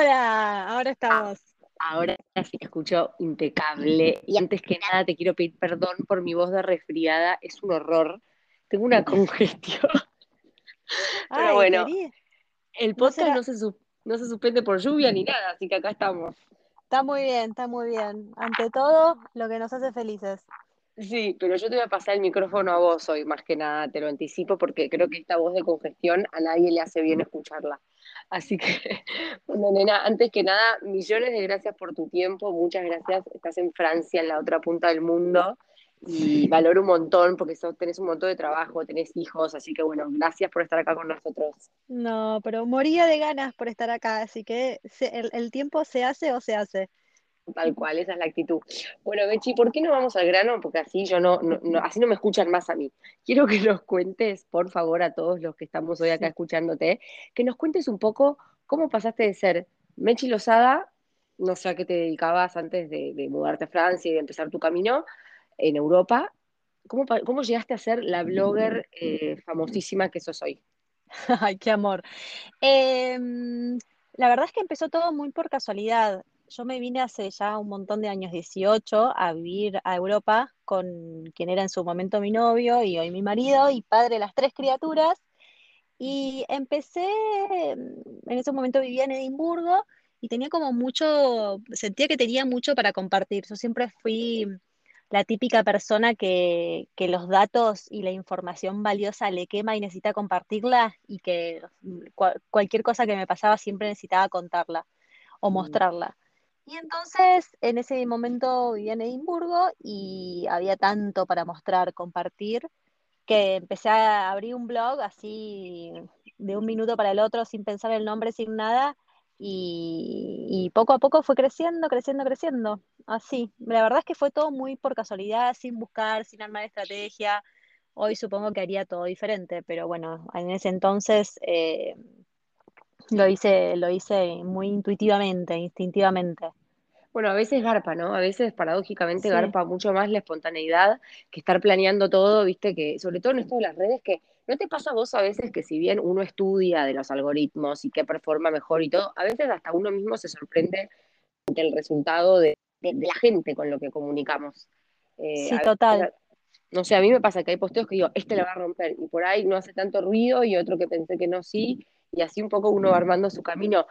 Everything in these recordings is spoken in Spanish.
Ahora, ahora estamos. Ahora sí te escucho impecable. Y antes que nada te quiero pedir perdón por mi voz de resfriada. Es un horror. Tengo una congestión. Pero bueno, el ¿no podcast se, no se suspende por lluvia ni nada, así que acá estamos. Está muy bien, está muy bien. Ante todo, lo que nos hace felices. Sí, pero yo te voy a pasar el micrófono a vos hoy, más que nada, te lo anticipo, porque creo que esta voz de congestión a nadie le hace bien escucharla. Así que, bueno, nena, antes que nada, millones de gracias por tu tiempo, muchas gracias. Estás en Francia, en la otra punta del mundo, y valoro un montón porque sos- tenés un montón de trabajo, tenés hijos, así que bueno, gracias por estar acá con nosotros. No, pero moría de ganas por estar acá, así que se- el, el tiempo se hace o se hace. Tal cual, esa es la actitud. Bueno, Bechi, ¿por qué no vamos al grano? Porque así yo no, no- no- así no me escuchan más a mí. Quiero que nos cuentes, por favor, a todos los que estamos hoy acá Sí. escuchándote, que nos cuentes un poco cómo pasaste de ser Mechi Lozada, no sé a qué te dedicabas antes de, de mudarte a Francia y de empezar tu camino en Europa. ¿Cómo, cómo llegaste a ser la blogger eh, famosísima que sos hoy? Ay, qué amor. Em, la verdad es que empezó todo muy por casualidad. Yo me vine hace ya un montón de años, 18, a vivir a Europa con quien era en su momento mi novio y hoy mi marido y padre de las tres criaturas. Y empecé, em, en ese momento vivía en Edimburgo y tenía como mucho, sentía que tenía mucho para compartir. Yo siempre fui la típica persona que, que los datos y la información valiosa le quema y necesita compartirla y que cua- cualquier cosa que me pasaba siempre necesitaba contarla o Mm. Y entonces en ese momento vivía en Edimburgo y había tanto para mostrar, compartir, que empecé a abrir un blog así de un minuto para el otro sin pensar el nombre, sin nada. Y, y poco a poco fue creciendo, creciendo, creciendo. Así. La verdad es que fue todo muy por casualidad, sin buscar, sin armar estrategia. Hoy supongo que haría todo diferente, pero bueno, en ese entonces eh, lo hice, lo hice muy intuitivamente, instintivamente. Bueno, a veces garpa, ¿no? A veces paradójicamente Sí, garpa mucho más la espontaneidad que estar planeando todo, viste, que sobre todo en esto de las redes, que ¿no te pasa a vos a veces que si bien uno estudia de los algoritmos y qué performa mejor y todo, a veces hasta uno mismo se sorprende ante el resultado de, de- de la gente con lo que comunicamos? Eh, sí, total. veces, no sé, a mí me pasa que hay posteos que digo, este la va a romper, y por ahí no hace tanto ruido, y otro que pensé que no, sí, y así un poco uno va armando su camino.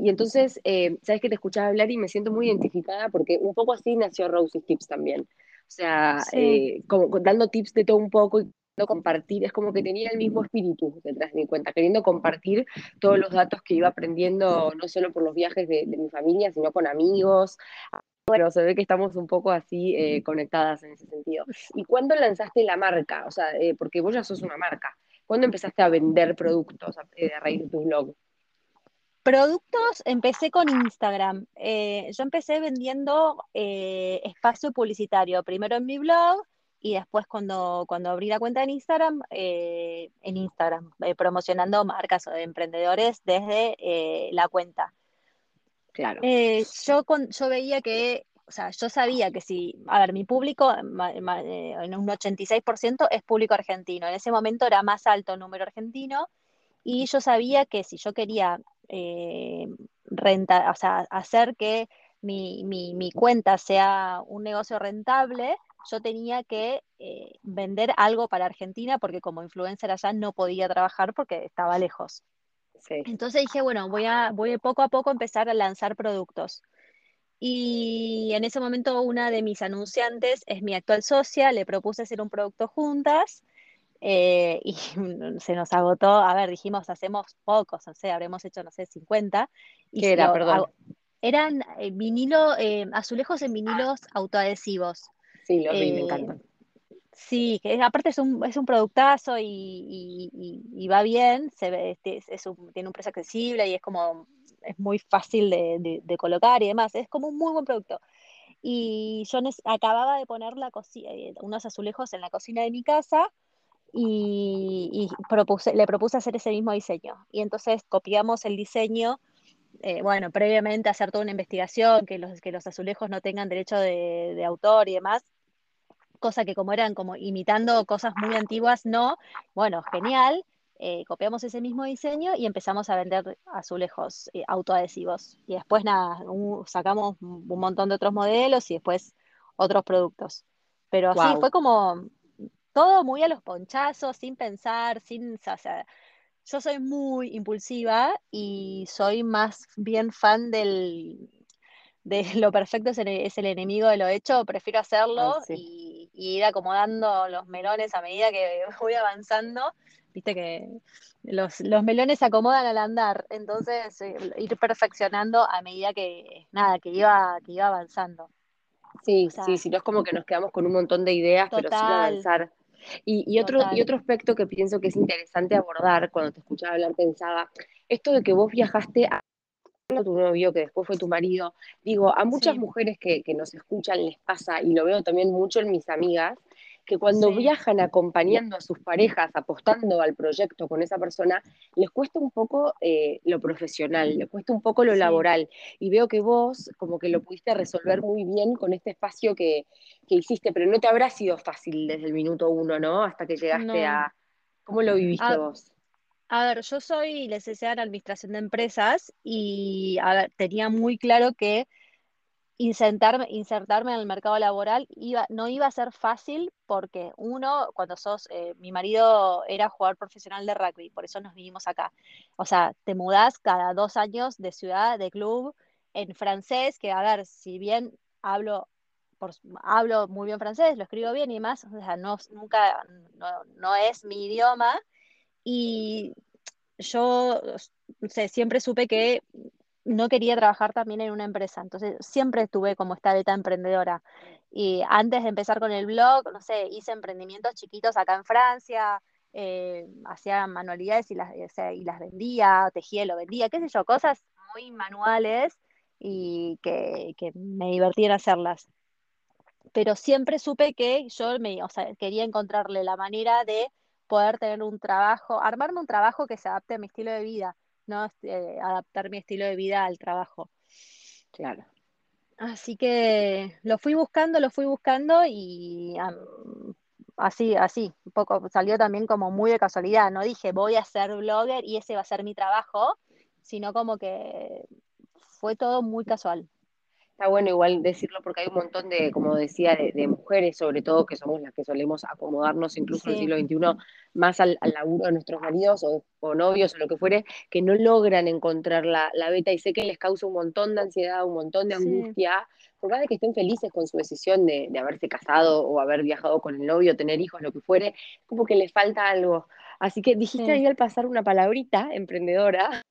Y entonces, eh, sabes que te escuchaba hablar y me siento muy identificada porque un poco así nació Rosie's Tips también. O sea, Sí. eh, como dando tips de todo un poco y compartir, es como que tenía el mismo espíritu detrás de mi cuenta, queriendo compartir todos los datos que iba aprendiendo, no solo por los viajes de, de mi familia, sino con amigos. Bueno, se ve que estamos un poco así eh, conectadas en ese sentido. ¿Y cuándo lanzaste la marca? O sea, eh, porque vos ya sos una marca. ¿Cuándo empezaste a vender productos a, eh, a raíz de tu blog? Productos, empecé con Instagram. Eh, yo empecé vendiendo eh, espacio publicitario, primero en mi blog y después cuando, cuando abrí la cuenta en Instagram, eh, en Instagram, eh, promocionando marcas o de emprendedores desde eh, la cuenta. Claro. Eh, yo, con, yo veía que, o sea, yo sabía que si, a ver, mi público ma- ma- en un 86% es público argentino. En ese momento era más alto el número argentino y yo sabía que si yo quería eh, renta, o sea, hacer que mi, mi- mi cuenta sea un negocio rentable, yo tenía que eh, vender algo para Argentina porque como influencer allá no podía trabajar porque estaba lejos. Sí. Entonces dije, bueno, voy a, voy poco a poco a empezar a lanzar productos. Y en ese momento una de mis anunciantes es mi actual socia, le propuse hacer un producto juntas eh, y se nos agotó, a ver, dijimos, hacemos pocos, no sé, habremos hecho, no sé, 50. Y ¿Qué era? lo- Perdón. eran eh, vinilo, eh, azulejos en vinilos autoadhesivos. Sí, los vi, me Eh, encantan. Sí, que es- aparte es un, es un productazo y, y- y- y va bien, se ve, este, es, es un- tiene un precio accesible y es como, es muy fácil de, de- de colocar y demás, es como un muy buen producto. Y yo acababa de poner la eh, unos azulejos en la cocina de mi casa y, y propuse, le propuse hacer ese mismo diseño. Y entonces copiamos el diseño, eh, bueno, previamente hacer toda una investigación, que los, que los azulejos no tengan derecho de, de autor y demás cosa que como eran como imitando cosas muy antiguas, no, bueno, genial. eh, copiamos ese mismo diseño y empezamos a vender azulejos eh, autoadhesivos. Y después nada, sacamos un montón de otros modelos y después otros productos. Pero sí, fue como todo muy a los ponchazos, sin pensar, sin... O sea, yo soy muy impulsiva y soy más bien fan del, de lo perfecto es el, enemigo de lo hecho, prefiero hacerlo y, y, ir acomodando los melones a medida que voy avanzando viste que los, melones se acomodan al andar, entonces eh, ir perfeccionando a medida que, nada, que iba, que iba avanzando. Sí, sí, sí, no es como que nos quedamos con un montón de ideas, pero sin avanzar. Y, y, otro, y otro aspecto que pienso que es interesante abordar cuando te escuchaba hablar, pensaba, esto de que vos viajaste a tu novio, que después fue tu marido, digo, a muchas mujeres que, que, nos escuchan les pasa, y lo veo también mucho en mis amigas, que cuando viajan acompañando a sus parejas, apostando al proyecto con esa persona, les cuesta un poco eh, lo profesional, les cuesta un poco lo laboral. Y veo que vos como que lo pudiste resolver muy bien con este espacio que, hiciste, pero no te habrá sido fácil desde el minuto uno, ¿no? Hasta que llegaste a... ¿Cómo lo viviste ah, vos? A ver, yo soy licenciada en Administración de Empresas y tenía muy claro que insertarme, insertarme en el mercado laboral iba, no iba a ser fácil porque uno, cuando sos, eh, mi marido era jugador profesional de rugby, por eso nos vinimos acá. O sea, te mudás cada dos años de ciudad, de club, en francés, que a ver, si bien hablo, hablo muy bien francés, lo escribo bien y más, o sea, no, nunca, no, no es mi idioma. Y yo sé, siempre supe que no quería trabajar también en una empresa, entonces siempre tuve como esta beta emprendedora. Y antes de empezar con el blog, no sé, hice emprendimientos chiquitos acá en Francia, eh, hacía manualidades y las, y las vendía, tejía y lo vendía, qué sé yo, cosas muy manuales y que, que me divertían hacerlas. Pero siempre supe que yo me, o quería encontrarle la manera de poder tener un trabajo, armarme un trabajo que se adapte a mi estilo de vida ¿no? Este, adaptar mi estilo de vida al trabajo. Claro. Así que lo fui buscando, lo fui buscando y así, así, un poco salió también como muy de casualidad. No dije voy a ser blogger y ese va a ser mi trabajo, sino como que fue todo muy casual está bueno igual decirlo porque hay un montón de, como decía, de, mujeres sobre todo, que somos las que solemos acomodarnos incluso en el siglo XXI más al, laburo de nuestros maridos o, novios o lo que fuere, que no logran encontrar la, beta y sé que les causa un montón de ansiedad, un montón de angustia, por más de que estén felices con su decisión de, haberse casado o haber viajado con el novio, tener hijos, lo que fuere, como que les falta algo. Así que dijiste ahí al pasar una palabrita emprendedora,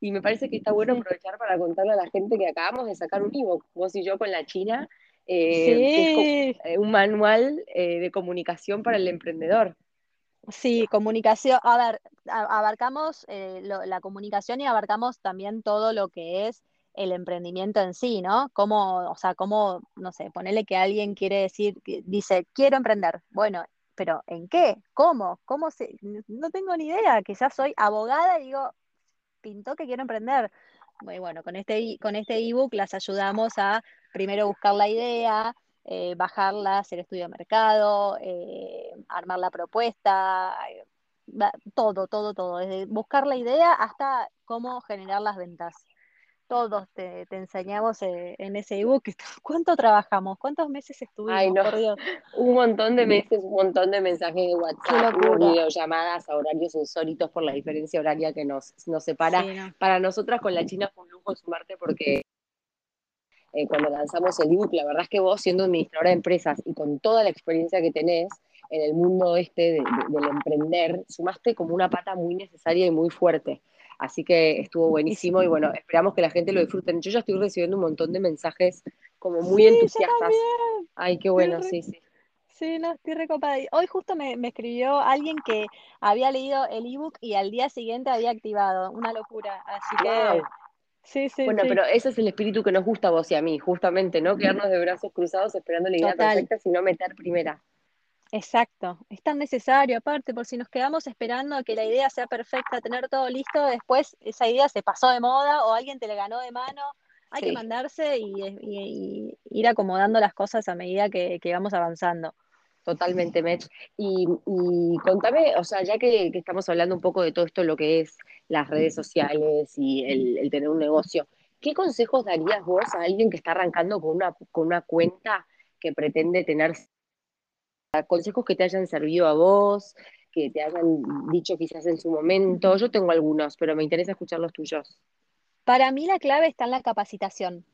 y me parece que está bueno aprovechar para contarle a la gente que acabamos de sacar un ebook, vos y yo con la China, eh, es eh, un manual eh, de comunicación para el emprendedor. Sí, comunicación. A ver, abarcamos la comunicación y abarcamos también todo lo que es el emprendimiento en sí, ¿no? Cómo, o sea, cómo, no sé, ponerle que alguien quiere decir, dice, quiero emprender. Bueno, pero ¿en qué? ¿Cómo? ¿Cómo se...? No tengo ni idea, quizás soy abogada y digo, pintó que quiero emprender. Muy bueno, con este, con este ebook las ayudamos a primero buscar la idea, eh, bajarla, hacer estudio de mercado, eh, armar la propuesta, eh, todo, todo, todo, desde buscar la idea hasta cómo generar las ventas todos te, enseñamos eh, en ese ebook. ¿Cuánto trabajamos? ¿Cuántos meses estuvimos? Ay, no. Un montón de meses, un montón de mensajes de WhatsApp, videollamadas a horarios insólitos por la diferencia horaria que nos, nos separa. Para nosotras con la China fue un lujo sumarte porque eh, cuando lanzamos el ebook, la verdad es que vos siendo administradora de empresas y con toda la experiencia que tenés en el mundo este del emprender, sumaste como una pata muy necesaria y muy fuerte. Así que estuvo buenísimo y bueno, esperamos que la gente lo disfruten. Yo ya estoy recibiendo un montón de mensajes como muy entusiastas. Ay, qué bueno, sí, sí. Sí, no, estoy recopada. Hoy justo me, escribió alguien que había leído el ebook y al día siguiente había activado. Una locura. Así que. Sí, sí. Bueno, pero ese es el espíritu que nos gusta a vos y a mí, justamente, ¿no? Quedarnos de brazos cruzados esperando la idea perfecta, sino meter primera. Exacto, es tan necesario, aparte, por si nos quedamos esperando a que la idea sea perfecta, tener todo listo, después esa idea se pasó de moda o alguien te la ganó de mano, hay que mandarse y, ir acomodando las cosas a medida que, vamos avanzando. Totalmente, Mech. Y, y contame, o sea, ya que, que estamos hablando un poco de todo esto, lo que es las redes sociales y el, el tener un negocio, ¿qué consejos darías vos a alguien que está arrancando con una, con una cuenta que pretende tener consejos que te hayan servido a vos, que te hayan dicho quizás en su momento? Yo tengo algunos, pero me interesa escuchar los tuyos. Para mí la clave está en la capacitación.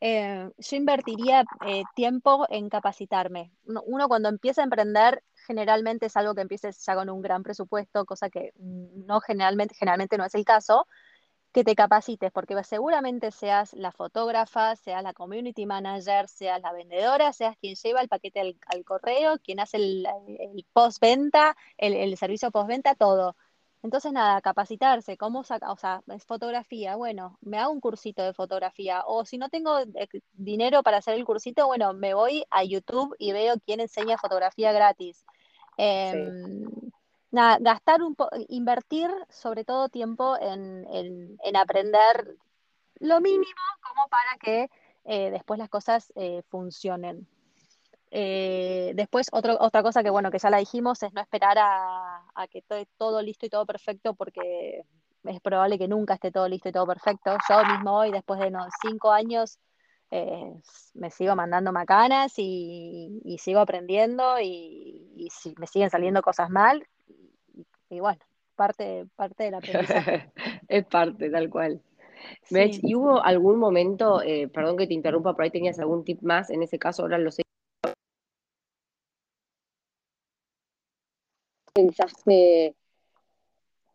Eh, yo invertiría eh, tiempo en capacitarme. Uno, uno cuando empieza a emprender, generalmente es algo que empieces ya con un gran presupuesto, cosa que no generalmente, generalmente no es el caso, que te capacites, porque seguramente seas la fotógrafa, seas la community manager, seas la vendedora, seas quien lleva el paquete al, al correo, quien hace el, el postventa, el, el servicio postventa, todo. Entonces, nada, capacitarse, cómo sacar, o sea, es fotografía, bueno, me hago un cursito de fotografía, o si no tengo eh, dinero para hacer el cursito, bueno, me voy a YouTube y veo quién enseña fotografía gratis. Eh, Sí. Nada, gastar un po invertir sobre todo tiempo en, en, en aprender lo mínimo como para que eh, después las cosas eh, funcionen. Eh, después, otro, otra cosa que, bueno, que ya la dijimos, es no esperar a, a que esté todo listo y todo perfecto, porque es probable que nunca esté todo listo y todo perfecto. Yo mismo hoy, después de no, cinco años, me sigo mandando macanas y, y sigo aprendiendo y, y si, me siguen saliendo cosas mal. Y, bueno, parte, parte del aprendizaje. Es parte, tal cual. Mech, ¿y hubo algún momento, eh, perdón que te interrumpa, por ahí tenías algún tip más, en ese caso ahora lo sé, pensaste,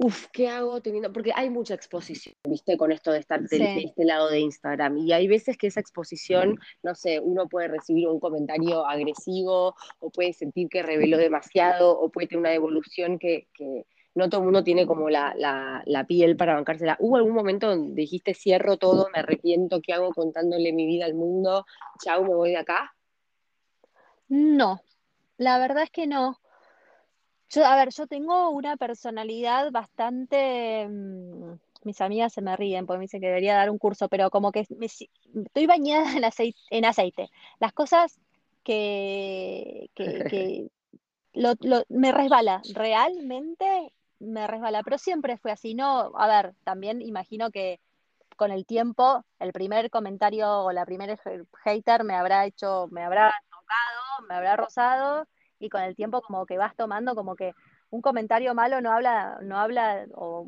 Uf, ¿qué hago teniendo? Porque hay mucha exposición, ¿viste? Con esto de estar de, este lado de Instagram. Y hay veces que esa exposición, no sé, uno puede recibir un comentario agresivo, o puede sentir que reveló demasiado, o puede tener una devolución que, que no todo el mundo tiene como la, la, la piel para bancársela. ¿Hubo algún momento donde dijiste, cierro todo, me arrepiento, ¿qué hago contándole mi vida al mundo? Chau, me voy de acá. no, la verdad es que no. Yo, a ver, yo tengo una personalidad bastante, mm, mis amigas se me ríen porque me dicen que debería dar un curso, pero como que me estoy bañada en aceite, en aceite. Las cosas que, que, que lo- lo- me resbala, realmente me resbala, pero siempre fue así, ¿no? A ver, también imagino que con el tiempo el primer comentario o la primera ha- hater me habrá hecho, me habrá tocado, me habrá rozado y con el tiempo como que vas tomando como que un comentario malo no habla, no habla, o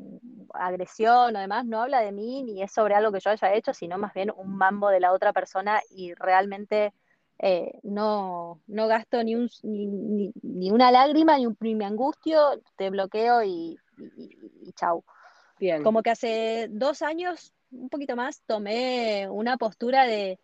agresión o demás, no habla de mí ni es sobre algo que yo haya hecho, sino más bien un mambo de la otra persona y realmente eh, no, no gasto ni, un, ni, ni, ni una lágrima, ni, un, ni me angustio, te bloqueo y, y, y chau. Bien, Como que hace dos años, un poquito más, tomé una postura de,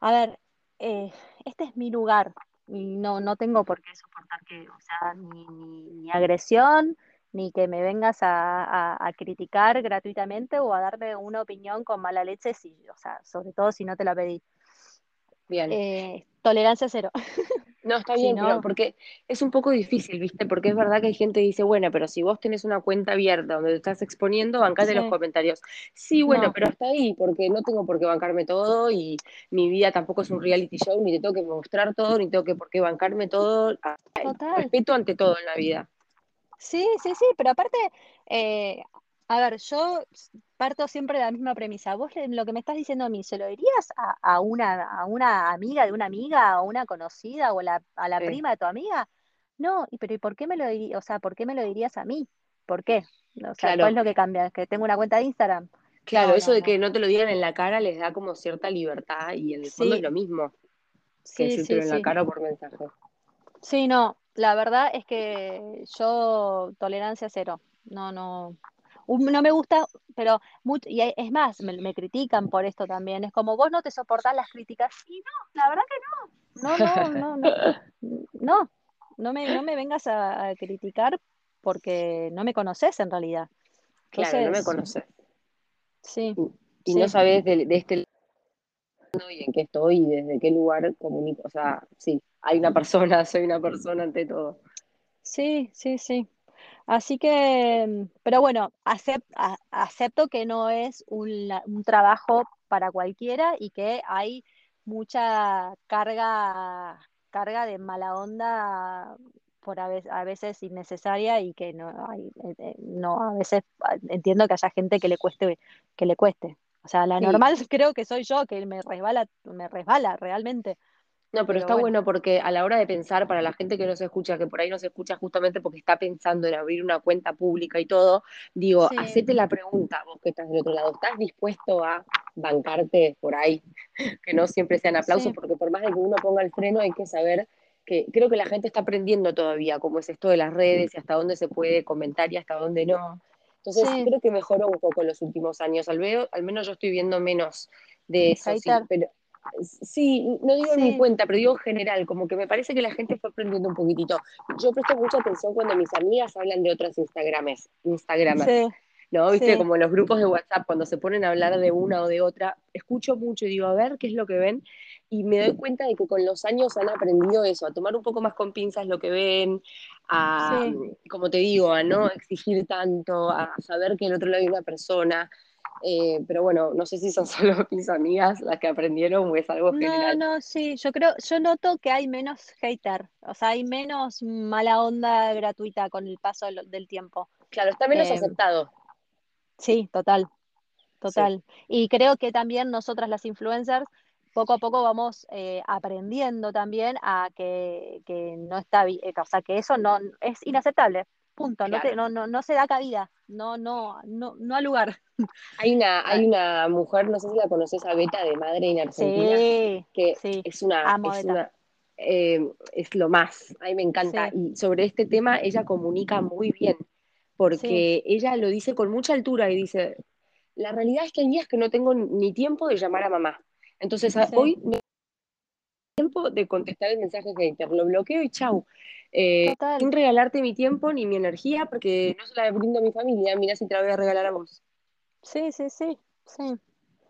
a ver, eh, este es mi lugar y no, no tengo por qué soportar que, o sea, ni, ni, ni agresión, ni que me vengas a, a, a, criticar gratuitamente o a darme una opinión con mala leche, si, o sea, sobre todo si no te la pedí. Bien. Eh, tolerancia cero. No, está si bien, pero porque es un poco difícil, ¿viste? Porque es verdad que hay gente que dice, bueno, pero si vos tenés una cuenta abierta donde te estás exponiendo, bancate los sí, comentarios. Sí, bueno, no, pero hasta ahí, porque no tengo por qué bancarme todo y mi vida tampoco es un reality show, ni te tengo que mostrar todo, ni tengo que por qué bancarme todo. Total. Respeto ante todo en la vida. Sí, sí, sí, pero aparte, eh, a ver, yo parto siempre de la misma premisa. Vos lo que me estás diciendo a mí, ¿se lo dirías a, a una, a una amiga de una amiga, a una conocida o la, a la Sí, prima de tu amiga? No, pero ¿y por qué me lo dirías? O sea, ¿por qué me lo dirías a mí? ¿Por qué? O sea, ¿cuál es lo que cambia? ¿Que tengo una cuenta de Instagram? claro, No, eso no, de que no. te lo digan en la cara les da como cierta libertad y en el fondo es lo mismo que sí, decírtelo en la cara o por mensaje. Sí, no, la verdad es que yo tolerancia cero. No, no. No me gusta, pero much- y es más, me, me critican por esto también. Es como vos no te soportás las críticas. Y no, la verdad que no, no, no, no, no, no me, no me vengas a, a criticar porque no me conoces en realidad. Claro, no me Entonces, conoces. sí, Y, y no sabes de, de este y en qué estoy y desde qué lugar comunico. O sea, sí, hay una persona, soy una persona ante todo. sí, sí, sí. Así que, mm, pero bueno, acep- a- acepto que no es un, un trabajo para cualquiera y que hay mucha carga, carga de mala onda por a veces, a veces innecesaria y que no hay, eh, eh, no, a veces ah, entiendo que haya gente que le cueste, que le cueste. O sea, la Sí. normal creo que soy yo, que me resbala, me resbala realmente. No, pero Pero está bueno. bueno porque a la hora de pensar, para la gente que no se escucha, que por ahí no se escucha justamente porque está pensando en abrir una cuenta pública y todo, digo, Sí. hacete la pregunta, vos que estás del otro lado, ¿estás dispuesto a bancarte por ahí? Que no siempre sean aplausos, Sí. porque por más de que uno ponga el freno, hay que saber que creo que la gente está aprendiendo todavía cómo es esto de las redes y hasta dónde se puede comentar y hasta dónde no. Entonces, Sí. creo que mejoró un poco en los últimos años. Al, veo, al menos yo estoy viendo menos de eso, sí, Hater. pero Sí, no digo en mi cuenta, pero digo en general, como que me parece que la gente fue aprendiendo un poquitito. Yo presto mucha atención cuando mis amigas hablan de otras Instagrames, Instagramers, Sí, ¿no? Viste, sí, como los grupos de WhatsApp, cuando se ponen a hablar de una o de otra, escucho mucho y digo, a ver qué es lo que ven, y me doy cuenta de que con los años han aprendido eso, a tomar un poco más con pinzas lo que ven, a, sí. como te digo, a no exigir tanto, a saber que el otro lado hay una persona. Eh, pero bueno, no sé si son solo mis amigas las que aprendieron o es algo No, general. no, sí, yo creo, yo noto que hay menos hater, o sea, hay menos mala onda gratuita con el paso del, del tiempo. Claro, está menos Eh, aceptado. sí, total, Sí, total. Y creo que también nosotras las influencers, poco a poco vamos eh, aprendiendo también a que, que no está bien, o sea, que eso no es inaceptable, punto, no te, no, no, no se da cabida, no, no, no, no al lugar. Hay una, hay una mujer, no sé si la conoces a Beta de Madre en Argentina, Sí, que sí, es una, amo es Beta, una, eh, es lo más, a mí me encanta. sí, Y sobre este tema ella comunica muy bien, porque ella lo dice con mucha altura y dice, la realidad es que hay días que no tengo ni tiempo de llamar a mamá. Entonces hoy tengo tiempo de contestar el mensaje hater, lo bloqueo y chau. Eh, sin regalarte mi tiempo ni mi energía, porque no se la brindo a mi familia, mira si te la voy a regalar a vos. Sí, sí, sí, sí,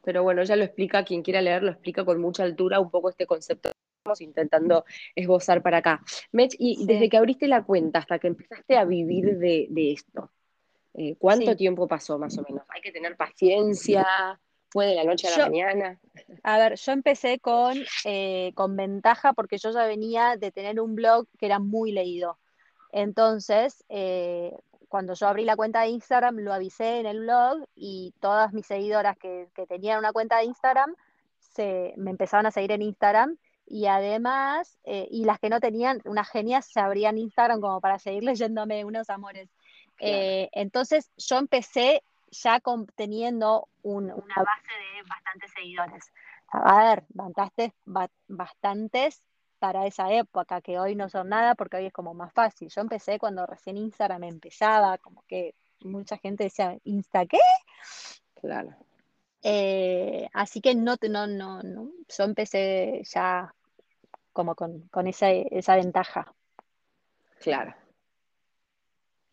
Pero bueno, ella lo explica, quien quiera leer, lo explica con mucha altura un poco este concepto que estamos intentando esbozar para acá. Mech, y desde sí, que abriste la cuenta hasta que empezaste a vivir de, de esto, eh, ¿cuánto sí. tiempo pasó más o menos? ¿Hay que tener paciencia? ¿Fue de la noche a la mañana? a ver, yo empecé con, eh, con ventaja porque yo ya venía de tener un blog que era muy leído. Entonces, eh, cuando yo abrí la cuenta de Instagram, lo avisé en el blog y todas mis seguidoras que, que tenían una cuenta de Instagram se, me empezaron a seguir en Instagram y además, eh, y las que no tenían, unas genias se abrían Instagram como para seguir leyéndome unos amores. Claro, Eh, entonces yo empecé ya con, teniendo un- una base de bastantes seguidores. A ver, bastantes, ba- bastantes para esa época, que hoy no son nada porque hoy es como más fácil. Yo empecé cuando recién Instagram empezaba, como que mucha gente decía, ¿Insta qué? claro, Eh, así que no, no, no, no, yo empecé ya como con, con esa, esa ventaja. claro.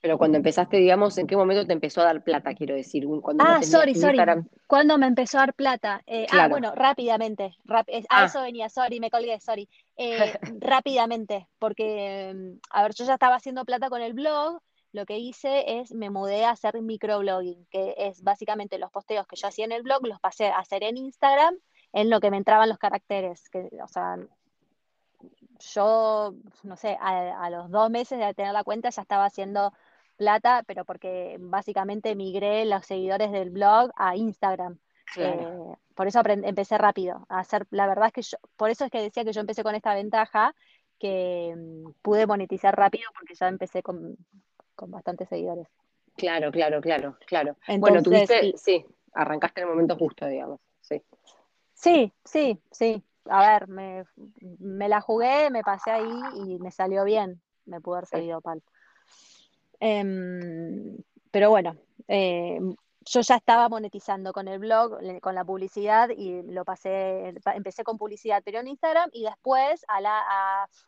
Pero cuando empezaste, digamos, ¿en qué momento te empezó a dar plata, quiero decir? Cuando Ah, sorry, sorry. Instagram. ¿Cuándo me empezó a dar plata? Eh, ah, Claro. bueno, rápidamente. rap- Ah, eso venía, sorry, me colgué, sorry. Eh, rápidamente, porque, mm, a ver, yo ya estaba haciendo plata con el blog. Lo que hice es, me mudé a hacer microblogging, que es básicamente los posteos que yo hacía en el blog, los pasé a hacer en Instagram, en lo que me entraban los caracteres. Que, o sea, yo, no sé, a, a los dos meses de tener la cuenta ya estaba haciendo plata, pero porque básicamente migré los seguidores del blog a Instagram. claro, Eh, por eso empecé rápido a hacer, la verdad es que yo, por eso es que decía que yo empecé con esta ventaja, que mm, pude monetizar rápido porque ya empecé con, con bastantes seguidores. claro, claro, claro, claro. Bueno, tuviste, y- sí, arrancaste en el momento justo, digamos, sí. sí, sí, sí. A ver, me, me la jugué, me pasé ahí y me salió bien. Me pudo haber sí. salido Em, pero bueno, eh, yo ya estaba monetizando con el blog, con la publicidad y lo pasé, pa- empecé con publicidad, pero en Instagram y después a, la,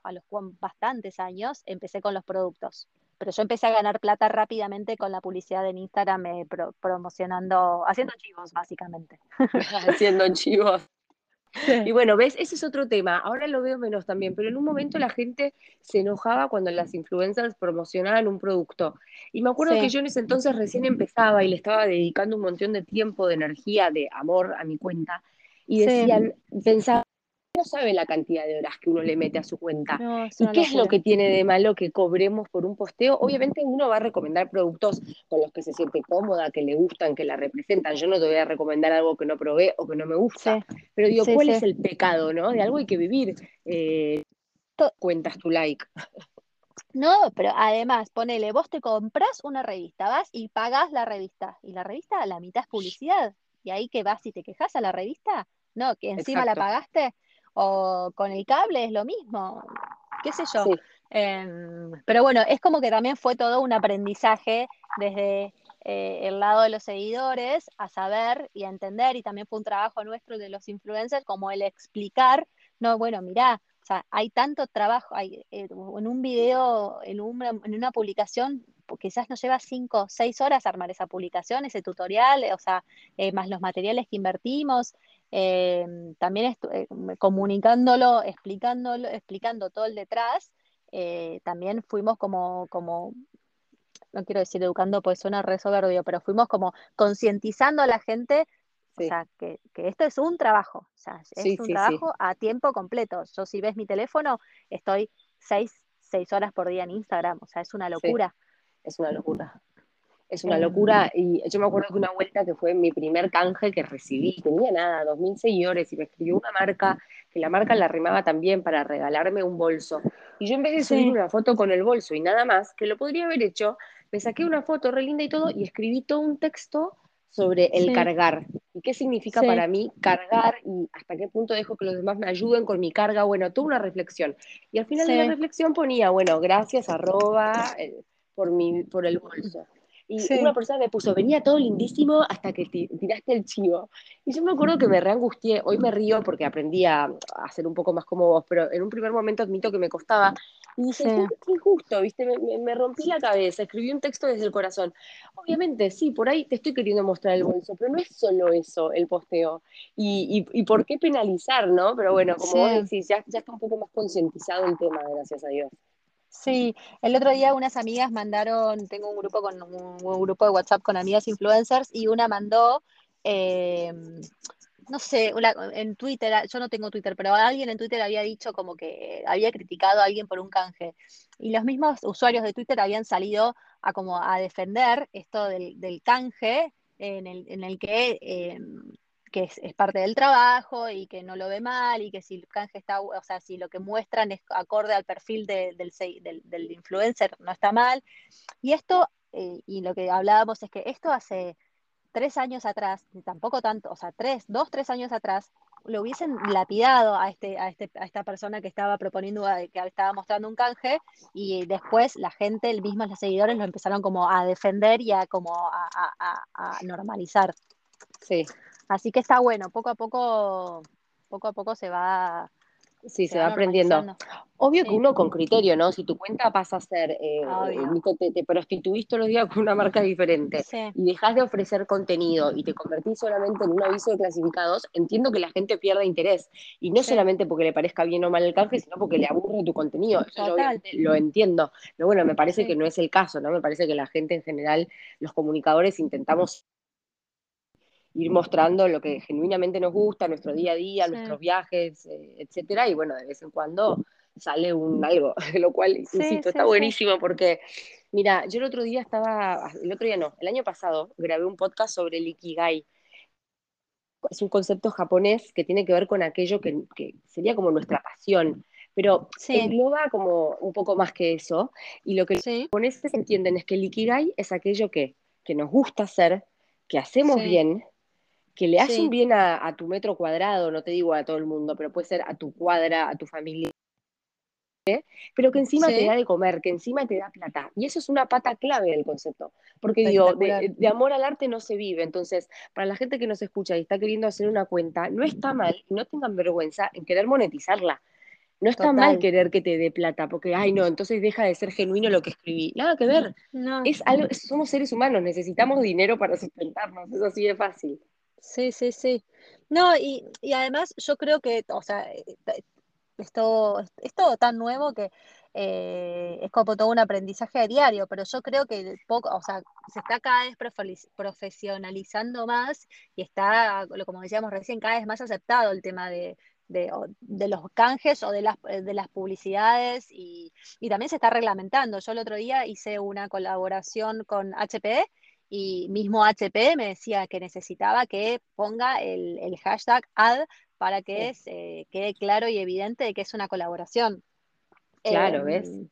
a, los bastantes años empecé con los productos. Pero yo empecé a ganar plata rápidamente con la publicidad en Instagram, eh, pro- promocionando, haciendo chivos básicamente. Haciendo chivos. Y Sí, bueno, ves, ese es otro tema. Ahora lo veo menos también, pero en un momento la gente se enojaba cuando las influencers promocionaban un producto. Y me acuerdo que sí, yo en ese entonces recién empezaba y le estaba dedicando un montón de tiempo, de energía, de amor a mi cuenta. Y sí, decían, pensaba, no sabe la cantidad de horas que uno le mete a su cuenta. No, ¿Y qué es lo que tiene de malo que cobremos por un posteo? Obviamente uno va a recomendar productos con los que se siente cómoda, que le gustan, que la representan. Yo no te voy a recomendar algo que no probé o que no me gusta. Sí, Pero digo, sí, ¿cuál sí. es el pecado, no? De algo hay que vivir. Eh, cuentas tu like. No, pero además, ponele, vos te compras una revista, vas y pagás la revista. Y la revista, la mitad es publicidad. Y ahí que vas y te quejas a la revista. No, que encima la pagaste. O con el cable es lo mismo. Qué sé yo. Sí, Em, pero bueno, es como que también fue todo un aprendizaje desde eh, el lado de los seguidores a saber y a entender, y también fue un trabajo nuestro de los influencers, como el explicar, no, bueno, mirá, o sea, hay tanto trabajo, hay, eh, en un video, en una, en una publicación, quizás nos lleva cinco o seis horas armar esa publicación, ese tutorial, o sea, eh, más los materiales que invertimos, eh, también eh, comunicándolo, explicándolo, explicando todo el detrás eh, también fuimos como, como, no quiero decir educando, pues suena re soberbio, pero fuimos como concientizando a la gente, o sea, que, que esto es un trabajo, o sea, es sí, un sí, trabajo a tiempo completo. Yo si ves mi teléfono, estoy seis, seis horas por día en Instagram, o sea, es una locura. Es una locura. Es una Em, locura. Y yo me acuerdo que una vuelta que fue mi primer canje que recibí, tenía nada, dos mil seguidores, y me escribió una marca, que la marca la rimaba también para regalarme un bolso. Y yo en vez de subir Sí, una foto con el bolso y nada más, que lo podría haber hecho, me saqué una foto re linda y todo, y escribí todo un texto sobre el sí, cargar. ¿Y qué significa sí, para mí cargar y hasta qué punto dejo que los demás me ayuden con mi carga? Bueno, toda una reflexión. Y al final de la reflexión ponía, bueno, gracias, arroba, eh, por, mi, por el bolso. Y sí, una persona me puso, venía todo lindísimo hasta que ti- tiraste el chivo. Y yo me acuerdo que me reangustié. Hoy me río porque aprendí a, ser un poco más como vos, pero en un primer momento admito que me costaba. Y dije, sí, qué, injusto, ¿viste? Me, me- me rompí la cabeza, escribí un texto desde el corazón. Obviamente, sí, por ahí te estoy queriendo mostrar el bolso, pero no es solo eso el posteo. Y, y, y por qué penalizar, ¿no? Pero bueno, como vos sí. decís, ya, ya está un poco más concientizado el tema, gracias a Dios. Sí, el otro día unas amigas mandaron, tengo un grupo con un, grupo de WhatsApp con amigas influencers y una mandó, eh, no sé, una- en Twitter, yo no tengo Twitter, pero alguien en Twitter había dicho como que había criticado a alguien por un canje. Y los mismos usuarios de Twitter habían salido a como a defender esto del, del canje en el, en el que eh, que es, parte del trabajo y que no lo ve mal y que si el canje está, o sea, si lo que muestran es acorde al perfil de- del, del- del influencer, no está mal. Y esto, eh, y lo que hablábamos es que esto hace tres años atrás, tampoco tanto, o sea, tres, dos, tres años atrás, lo hubiesen lapidado a, este, a, este, a esta persona que estaba proponiendo, que estaba mostrando un canje, y después la gente, el mismo, los seguidores, lo empezaron como a defender y a como a normalizar. Sí, Así que está bueno, poco a poco, poco a poco se va, sí, se se va va aprendiendo. Obvio que uno con criterio, ¿no? Si tu cuenta pasa a ser, eh, obvio. viste, te, te prostituís todos los días con una marca diferente Sí, y dejas de ofrecer contenido y te convertís solamente en un aviso de clasificados, entiendo que la gente pierda interés. Y no sí, solamente porque le parezca bien o mal el canje, sino porque le aburre tu contenido. Eso yo lo entiendo. Pero bueno, me parece que no es el caso, ¿no? Me parece que la gente en general, los comunicadores, intentamos ir mostrando lo que genuinamente nos gusta, nuestro día a día, sí, nuestros viajes, eh, etcétera, y bueno, de vez en cuando sale un algo, lo cual, sí, insisto, está buenísimo porque, mira, yo el otro día estaba, el otro día no, el año pasado grabé un podcast sobre el Ikigai. Es un concepto japonés que tiene que ver con aquello que, que sería como nuestra pasión, pero Sí, engloba como un poco más que eso, y lo que los sí, japoneses entienden es que el Ikigai es aquello que, que nos gusta hacer, que hacemos sí, bien, que le hace un sí, bien a, a tu metro cuadrado, no te digo a todo el mundo, pero puede ser a tu cuadra, a tu familia, pero que encima te da de comer, que encima te da plata. Y eso es una pata clave del concepto, porque digo, de, de amor al arte no se vive. Entonces, para la gente que nos escucha y está queriendo hacer una cuenta, no está mal, no tengan vergüenza en querer monetizarla. No está mal querer que te dé plata, porque, ay, no, entonces deja de ser genuino lo que escribí. Nada que ver. No, Es algo, somos seres humanos, necesitamos dinero para sustentarnos, es así de fácil. Sí, sí, sí. No, y, y además yo creo que, o sea, eh, es todo, es todo tan nuevo que eh, es como todo un aprendizaje diario, pero yo creo que poco, o sea, se está cada vez profesionalizando más y está, como decíamos recién, cada vez más aceptado el tema de, de, los canjes o de las, de las publicidades y, también se está reglamentando. Yo el otro día hice una colaboración con HP y mismo HP me decía que necesitaba que ponga el, hashtag ad para que se quede claro y evidente de que es una colaboración. Claro, ¿ves? Em,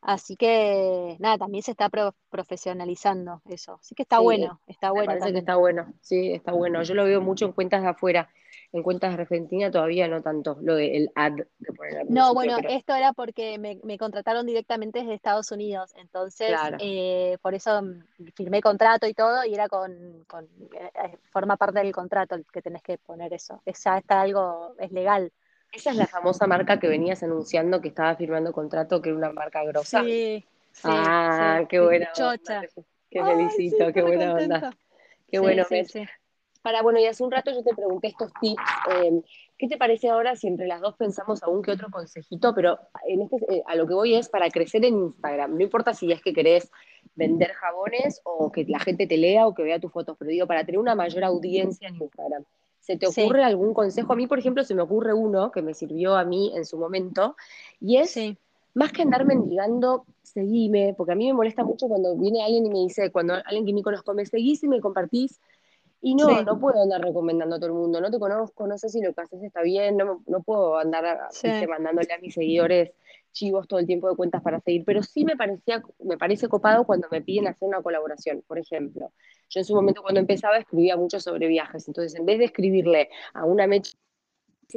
así que, nada, también se está profesionalizando eso. Así que está bueno, está bueno. Parece que está bueno, sí, está bueno. Yo lo veo mucho en cuentas de afuera en cuentas de Argentina todavía no tanto, lo del ad de poner No, bueno, esto era porque me, contrataron directamente desde Estados Unidos, entonces eh, por eso firmé contrato y todo, y era con, eh, eh, forma parte del contrato que tenés que poner eso. Ya está algo, es legal. Esa es la famosa marca que venías anunciando que estaba firmando contrato, que era una marca grosa. Sí, sí. Ah, qué buena. Chocha. Qué felicito, qué buena onda. Qué bueno, sí, para, bueno, y hace un rato yo te pregunté estos tips. Em, ¿Qué te parece ahora si entre las dos pensamos algún que otro consejito? Pero en este, eh, a lo que voy es para crecer en Instagram. No importa si es que querés vender jabones o que la gente te lea o que vea tus fotos, pero digo, para tener una mayor audiencia en Instagram. ¿Se te ocurre algún consejo? A mí, por ejemplo, se me ocurre uno que me sirvió a mí en su momento, y es más que andar mendigando, seguime, porque a mí me molesta mucho cuando viene alguien y me dice, cuando alguien que ni conozco me seguís y me compartís y no, no puedo andar recomendando a todo el mundo, no te conozco, no sé si lo que haces está bien, no, no puedo andar mandándole a mis seguidores chivos todo el tiempo de cuentas para seguir, pero sí me parecía, me parece copado cuando me piden hacer una colaboración, por ejemplo. Yo en su momento cuando empezaba escribía mucho sobre viajes, entonces en vez de escribirle a una mecha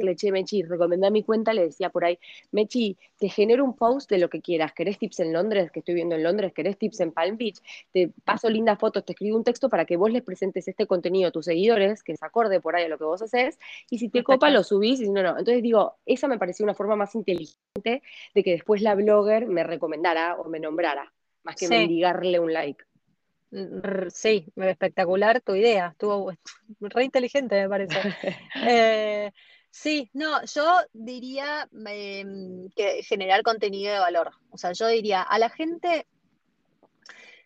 le che, Mechi, recomendé mi cuenta, le decía por ahí, Mechi, te genero un post de lo que quieras, ¿querés tips en Londres, que estoy viendo en Londres? ¿Querés tips en Palm Beach? Te paso lindas fotos, te escribo un texto para que vos les presentes este contenido a tus seguidores, que se acorde por ahí a lo que vos haces, y si te copa lo subís, y si no, no. Entonces digo, esa me pareció una forma más inteligente de que después la blogger me recomendara o me nombrara, más que mendigarle un like. Sí, espectacular tu idea, estuvo re inteligente me parece. eh, Sí, no, yo diría em, que generar contenido de valor. O sea, yo diría, a la gente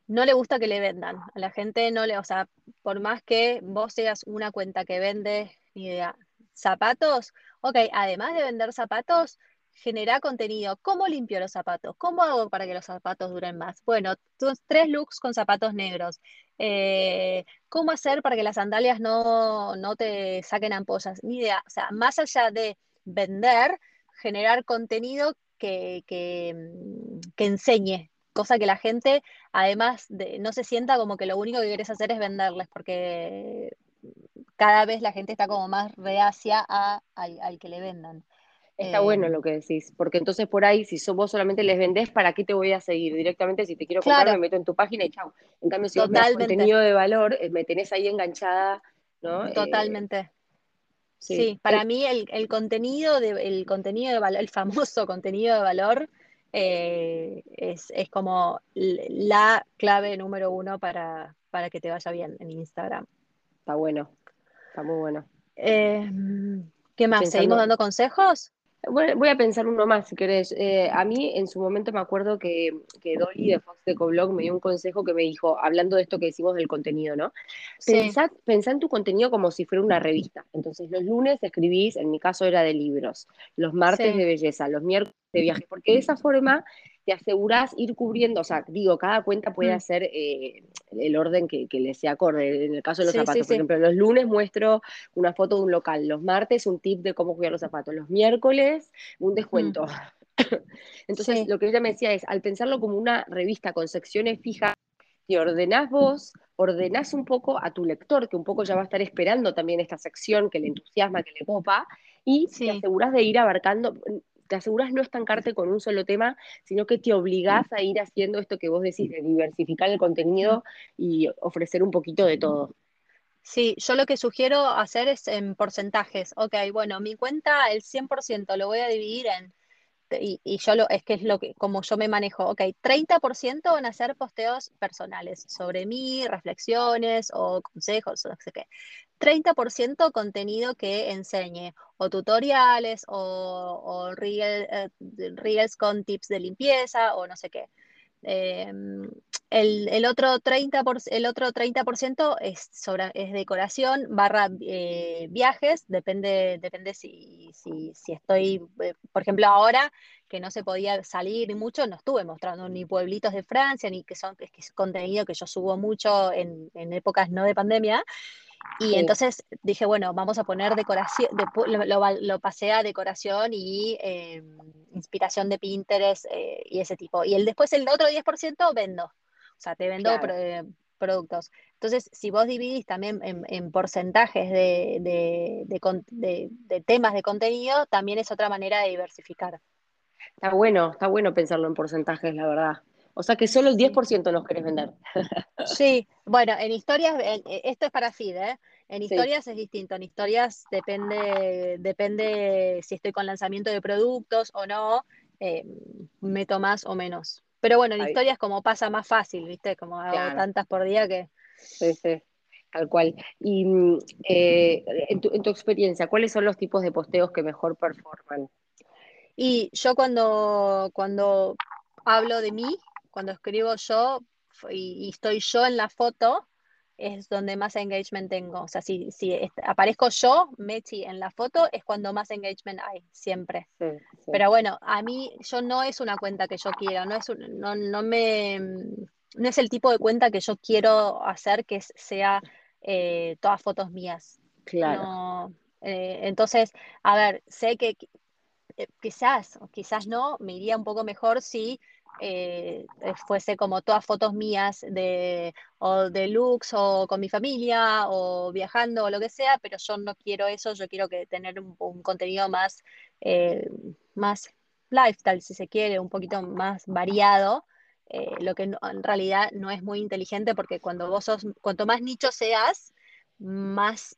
no le gusta que le vendan. A la gente no le, o sea, por más que vos seas una cuenta que vende, ni idea, zapatos, ok, además de vender zapatos, genera contenido. ¿Cómo limpio los zapatos? ¿Cómo hago para que los zapatos duren más? Bueno, tres looks con zapatos negros. Eh, ¿Cómo hacer para que las sandalias no, te saquen ampollas? Ni idea. O sea, más allá de vender, generar contenido que, que, mm, que enseñe, cosa que la gente, además, de, no se sienta como que lo único que quieres hacer es venderles, porque cada vez la gente está como más reacia a, al que le vendan. Está bueno em, lo que decís, porque entonces por ahí, si vos solamente les vendés, ¿para qué te voy a seguir? Directamente, si te quiero comprar, me meto en tu página y chao. En cambio, si vos me das contenido de valor, eh, me tenés ahí enganchada, ¿no? Eh, Totalmente. sí. para mí el, contenido de, el contenido de valor, el famoso contenido de valor, eh, es, como la clave número uno para, para que te vaya bien en Instagram. Está bueno, está muy bueno. Em, ¿Qué más? ¿Seguimos dando consejos? Voy a pensar uno más, si querés. Eh, a mí en su momento me acuerdo que, que Dolly de Fox Ecoblog me dio un consejo que me dijo, hablando de esto que decimos del contenido, ¿no? Pensá, en tu contenido como si fuera una revista. Entonces, los lunes escribís, en mi caso era de libros, los martes de belleza, los miércoles de viajes, porque de esa forma te aseguras ir cubriendo, o sea, digo, cada cuenta puede mm. hacer eh, el orden que, le sea acorde. En el caso de los zapatos, por ejemplo, los lunes muestro una foto de un local, los martes un tip de cómo cuidar los zapatos, los miércoles un descuento. Mm. Entonces, lo que ella me decía es, al pensarlo como una revista con secciones fijas, te ordenás vos, ordenás un poco a tu lector, que un poco ya va a estar esperando también esta sección que le entusiasma, que le copa, y te aseguras de ir abarcando, te aseguras no estancarte con un solo tema, sino que te obligás a ir haciendo esto que vos decís, de diversificar el contenido y ofrecer un poquito de todo. Sí, yo lo que sugiero hacer es en porcentajes. Ok, bueno, mi cuenta, el 100% lo voy a dividir en, y, y, yo lo, es que es lo que, como yo me manejo, ok, 30% van a ser posteos personales sobre mí, reflexiones o consejos, o no sé qué. 30% contenido que enseñe, o tutoriales, o, o eh, reels con tips de limpieza, o no sé qué. Em, el, otro 30%, por, el otro 30 es, sobre, es decoración barra eh, viajes, depende, depende si, si, si estoy, eh, por ejemplo, ahora que no se podía salir mucho, no estuve mostrando ni pueblitos de Francia, ni que son que es contenido que yo subo mucho en, en épocas no de pandemia. Y entonces dije, bueno, vamos a poner decoración, lo, pasé a decoración y em, inspiración de Pinterest eh, y ese tipo. Y el, después el otro 10% vendo, o sea, te vendo productos. Entonces, si vos dividís también en, porcentajes de, de, temas de contenido, también es otra manera de diversificar. Está bueno, está bueno pensarlo en porcentajes, la verdad. O sea que solo el 10% nos querés vender. Sí, bueno, en historias, esto es para feed, ¿eh? En historias es distinto, en historias depende, depende si estoy con lanzamiento de productos o no, eh, meto más o menos. Pero bueno, en historias como pasa más fácil, ¿viste? Como hago tantas por día que... Sí, sí, tal cual. Y eh, en, tu, en tu experiencia, ¿cuáles son los tipos de posteos que mejor performan? Y yo cuando, cuando hablo de mí, cuando escribo yo y, estoy yo en la foto, es donde más engagement tengo. O sea, si, si aparezco yo, Mechi, en la foto, es cuando más engagement hay, siempre. Pero bueno, a mí, yo no es una cuenta que yo quiero, no es, no, no, me, no es el tipo de cuenta que yo quiero hacer que sea eh, todas fotos mías. Claro. Eh, entonces, a ver, sé que eh, quizás, o quizás no, me iría un poco mejor si eh, eh, fuese como todas fotos mías de, o de looks o con mi familia o viajando o lo que sea, pero yo no quiero eso, yo quiero que tener un, contenido más, eh, más lifestyle, si se quiere, un poquito más variado. lo que en realidad no es muy inteligente porque cuando vos sos, cuanto más nicho seas, más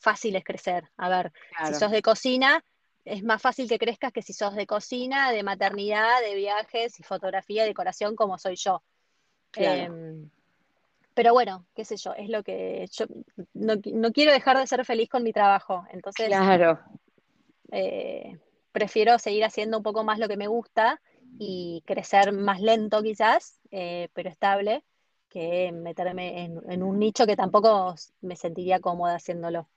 fácil es crecer. A ver, si sos de cocina, es más fácil que crezcas que si sos de cocina, de maternidad, de viajes y fotografía, decoración, como soy yo. Em, pero bueno, qué sé yo, es lo que yo no, quiero dejar de ser feliz con mi trabajo. Entonces, claro. Eh, prefiero seguir haciendo un poco más lo que me gusta y crecer más lento quizás, eh, pero estable, que meterme en un nicho que tampoco me sentiría cómoda haciéndolo.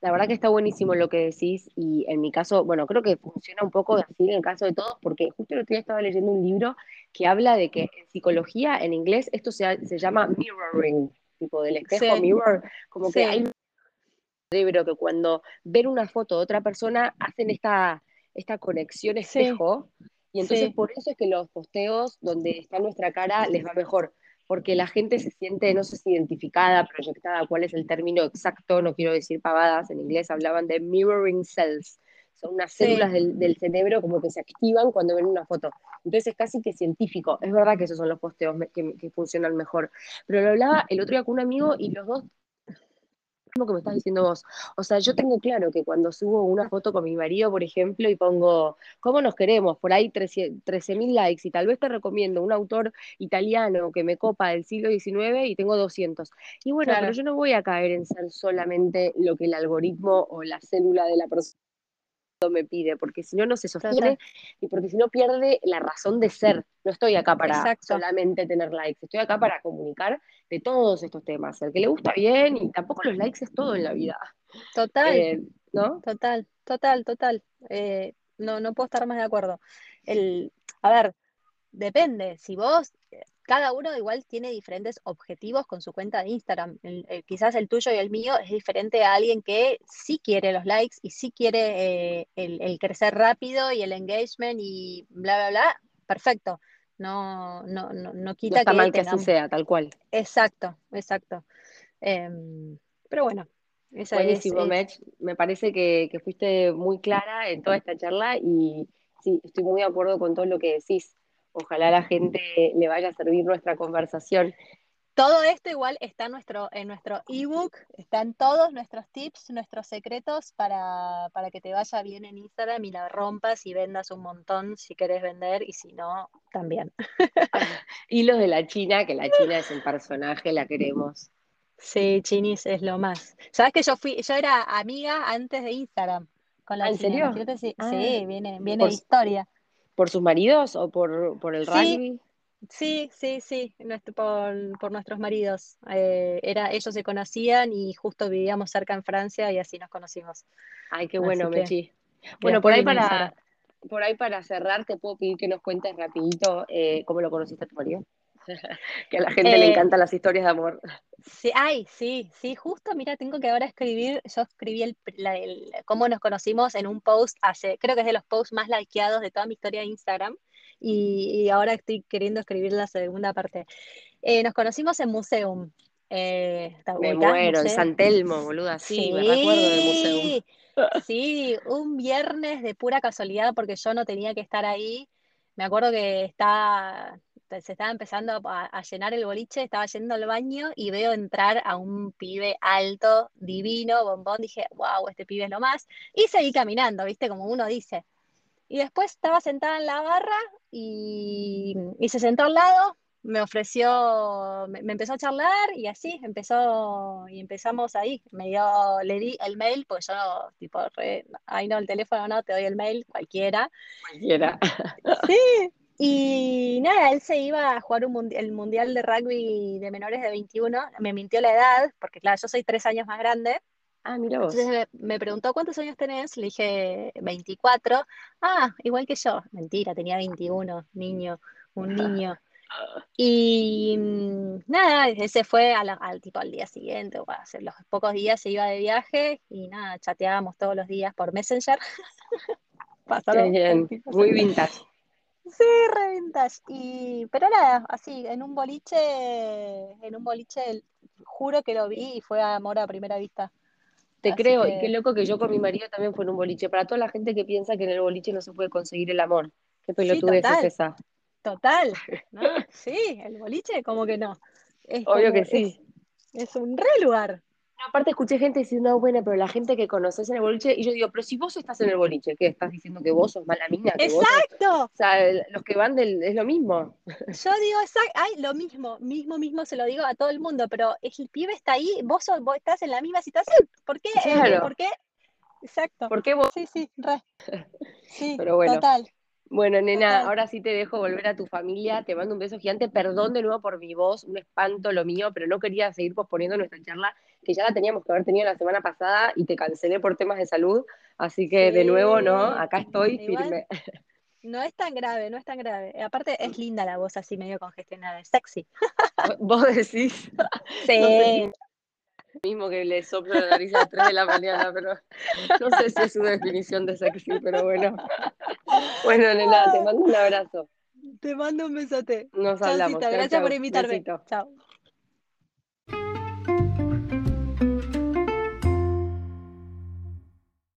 La verdad que está buenísimo lo que decís y en mi caso, bueno, creo que funciona un poco así en el caso de todos, porque justo el otro día estaba leyendo un libro que habla de que en psicología, en inglés, esto se, se llama mirroring, tipo del espejo mirror, como que hay un cerebro que cuando ven una foto de otra persona hacen esta, esta conexión espejo y entonces por eso es que los posteos donde está nuestra cara les va mejor porque la gente se siente, no sé si identificada, proyectada, cuál es el término exacto, no quiero decir pavadas, en inglés hablaban de mirroring cells, son unas células del, cerebro como que se activan cuando ven una foto. Entonces es casi que científico. Es verdad que esos son los posteos que, que funcionan mejor. Pero lo hablaba el otro día con un amigo y los dos que me estás diciendo vos. O sea, yo tengo claro que cuando subo una foto con mi marido, por ejemplo, y pongo, ¿cómo nos queremos? Por ahí 13.000 likes y tal vez te recomiendo un autor italiano que me copa del siglo XIX y tengo 200. Y bueno, pero yo no voy a caer en ser solamente lo que el algoritmo o la célula de la persona me pide, porque si no, no se sostiene y porque si no pierde la razón de ser. No estoy acá para solamente tener likes, estoy acá para comunicar de todos estos temas. El que le gusta bien y tampoco los likes es todo en la vida. Total, eh, ¿no? Total, total, total. Eh, no, no puedo estar más de acuerdo. El, a ver, depende. Si vos cada uno igual tiene diferentes objetivos con su cuenta de Instagram. quizás el tuyo y el mío es diferente a alguien que sí quiere los likes y sí quiere eh, el, crecer rápido y el engagement y bla, bla, bla. Perfecto. No, no, no, no quita no está mal que así sea, tal cual. Exacto, exacto. Em, pero bueno. Esa Buenísimo, es, Me parece que, que fuiste muy clara en toda esta charla y sí, estoy muy de acuerdo con todo lo que decís Ojalá a la gente le vaya a servir nuestra conversación. Todo esto igual está en nuestro, en nuestro ebook, están todos nuestros tips, nuestros secretos para, que te vaya bien en Instagram y la rompas y vendas un montón si querés vender y si no, también. y los de la China, que la China es un personaje, la queremos. Sí, Chinis es lo más. Sabes que yo fui, yo era amiga antes de Instagram con la ¿Ah, ¿En serio? Sí, ah. viene, viene historia. ¿Por sus maridos o por, por el rugby? Sí, sí, sí, nuestro- por, por nuestros maridos. Eh, era, ellos se conocían y justo vivíamos cerca en Francia y así nos conocimos. Ay, qué bueno, que, Mechi. Bueno, por ahí para, por ahí para cerrar, te puedo pedir que nos cuentes rapidito eh, cómo lo conociste a tu marido. Que a la gente le Eh, encantan las historias de amor. sí, ay, sí, sí, justo, mira, tengo que ahora escribir, yo escribí el, la- el- cómo nos conocimos en un post hace, creo que es de los posts más likeados de toda mi historia de Instagram y, y ahora estoy queriendo escribir la segunda parte. Eh, nos conocimos en Museum. Eh, ¿te Me muero, en. San Telmo, boluda, sí, me recuerdo del museo. Sí, sí, un viernes de pura casualidad porque yo no tenía que estar ahí. Me acuerdo que estaba, se estaba empezando a, a llenar el boliche, estaba yendo al baño y veo entrar a un pibe alto, divino, bombón. Dije, wow, este pibe es lo más. Y seguí caminando, ¿viste? Como uno dice. Y después estaba sentada en la barra y, y se sentó al lado, me ofreció, me, me empezó a charlar y así empezó y empezamos ahí. Me dio, le di el mail, porque yo, tipo, re, ay no, el teléfono no, te doy el mail, cualquiera. Cualquiera. Sí. Y nada, él se iba a jugar un el mundial de rugby de menores de 21. Me mintió la edad, porque claro, yo soy tres años más grande. Ah, mira vos. Entonces me, preguntó cuántos años tenés, le dije 24. Ah, igual que yo. Mentira, tenía 21, niño, un niño. Y mm, nada, ese fue a la- al tipo al día siguiente, o hace los pocos días se iba de viaje y nada, chateábamos todos los días por Messenger. Qué Pasaron bien, muy vintage. Sí, re vintage. Y, pero nada, así, en un boliche, en un boliche, juro que lo vi y fue amor a primera vista. Te Así creo, y qué loco que yo con mi marido también fue en un boliche. Para toda la gente que piensa que en el boliche no se puede conseguir el amor. Qué sí, pelotudez es total, esa. total. ¿No? Sí, el boliche, como que no. Es Obvio como, que sí. es, es un re lugar. Aparte escuché gente diciendo, no, bueno, pero la gente que conoces en el boliche, y yo digo, pero si vos estás en el boliche, ¿qué? ¿Estás diciendo que vos sos mala mina? Que vos. ¡Exacto! O sea, el- los que van del, es lo mismo. Yo digo, exacto, ay, lo mismo, mismo, mismo se lo digo a todo el mundo, pero el pibe está ahí, vos, sos- vos estás en la misma situación. ¿Por qué? Eh, Claro. ¿Por qué? Exacto. ¿Por qué vos? Sí, sí, re. Sí, Pero bueno. total. Bueno, nena, Total. ahora sí te dejo volver a tu familia. Te mando un beso gigante. Perdón de nuevo por mi voz, un espanto lo mío, pero no quería seguir posponiendo nuestra charla, que ya la teníamos que haber tenido la semana pasada y te cancelé por temas de salud. Así que de nuevo, ¿no? Sí. Acá estoy Igual- firme. No es tan grave, no es tan grave. Eh, Aparte, es linda la voz así medio congestionada, es sexy. Vos decís. No sé si mismo que le soplo la nariz a las 3 de la mañana, pero no sé si es su definición de sexy, pero bueno. Bueno, nena, te mando un abrazo. Te mando un besote. Nos hablamos. Chaucito, Chau, gracias chau. por invitarme. Besito. Chao.